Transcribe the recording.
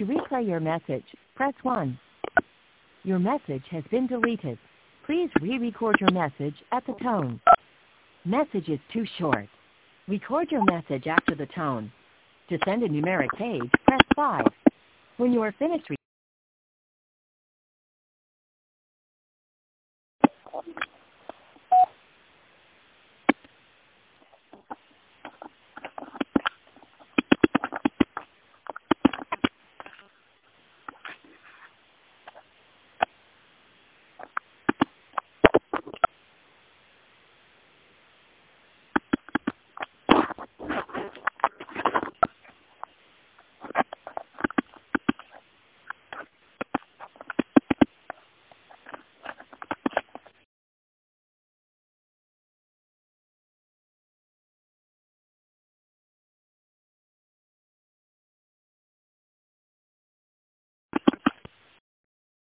To replay your message, press 1. Your message has been deleted. Please re-record your message at the tone. Message is too short. Record your message after the tone. To send a numeric page, press 5. When you are finished re-